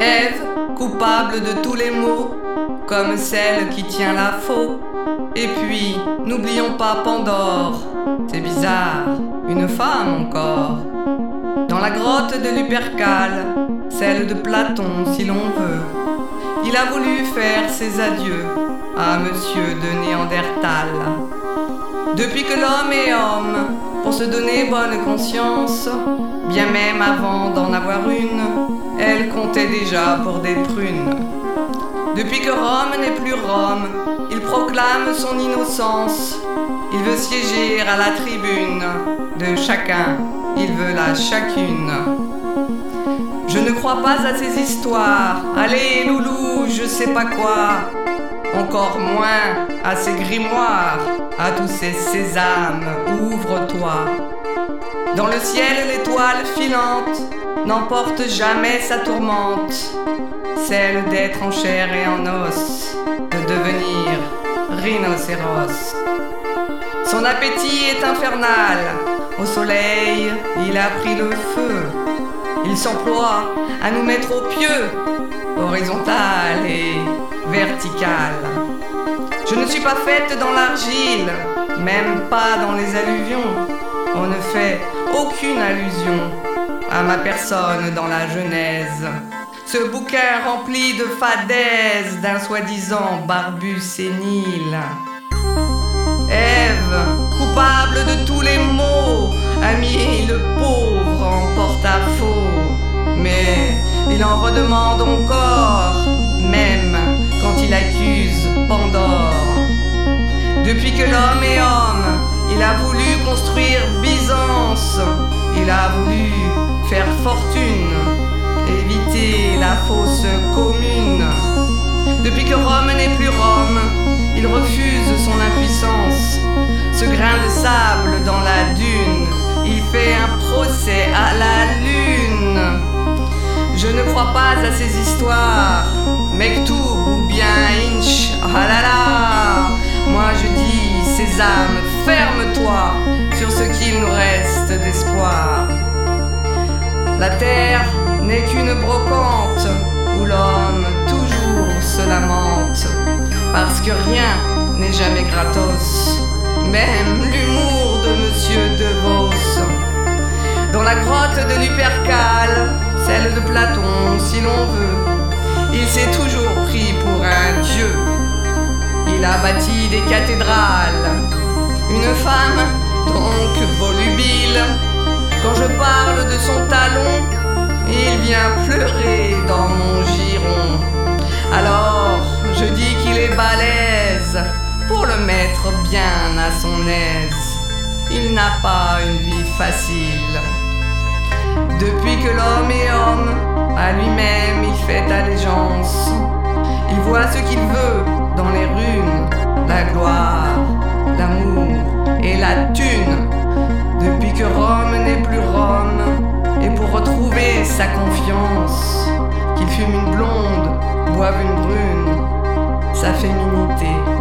Ève, coupable de tous les maux, comme celle qui tient la faux. Et puis, n'oublions pas Pandore, c'est bizarre, une femme encore. Dans la grotte de Lupercale, celle de Platon si l'on veut, il a voulu faire ses adieux à Monsieur de Néandertal. Depuis que l'homme est homme, pour se donner bonne conscience, bien même avant d'en avoir une, elle comptait déjà pour des prunes. Depuis que Rome n'est plus Rome, il proclame son innocence. Il veut siéger à la tribune de chacun, il veut la chacune. Je ne crois pas à ces histoires. Allez, loulou, je sais pas quoi. Encore moins à ces grimoires, à tous ces sésames, ouvre-toi. Dans le ciel, l'étoile filante n'emporte jamais sa tourmente, celle d'être en chair et en os, de devenir rhinocéros. Son appétit est infernal, au soleil, il a pris le feu. Il s'emploie à nous mettre au pieu, horizontal et vertical. Je ne suis pas faite dans l'argile, même pas dans les alluvions. On ne fait aucune allusion à ma personne dans la Genèse. Ce bouquin rempli de fadaises d'un soi-disant barbu sénile. Ève, coupable de tous les maux, a mis le pauvre en porte-à-faux. Mais il en redemande encore, L'homme est homme, il a voulu construire Byzance, il a voulu faire fortune, éviter la fausse commune. Depuis que Rome n'est plus Rome, il refuse son impuissance. Ce grain de sable dans la dune, il fait un procès à la lune. Je ne crois pas à ces histoires, Mektoub ou bien Inch, ah là là. Ferme-toi sur ce qu'il nous reste d'espoir. La terre n'est qu'une brocante où l'homme toujours se lamente, parce que rien n'est jamais gratos, même l'humour de Monsieur De Vos. Dans la grotte de Lupercale, celle de Platon, si l'on veut, il s'est toujours pris pour un dieu. Il a bâti des cathédrales, une femme donc volubile. Quand je parle de son talon, il vient pleurer dans mon giron. Alors je dis qu'il est balèze pour le mettre bien à son aise. Il n'a pas une vie facile. Depuis que l'homme est homme, à lui-même il fait allégeance. Il voit ce qu'il veut dans les runes, la gloire, sa confiance, qu'il fume une blonde, boive une brune, sa féminité.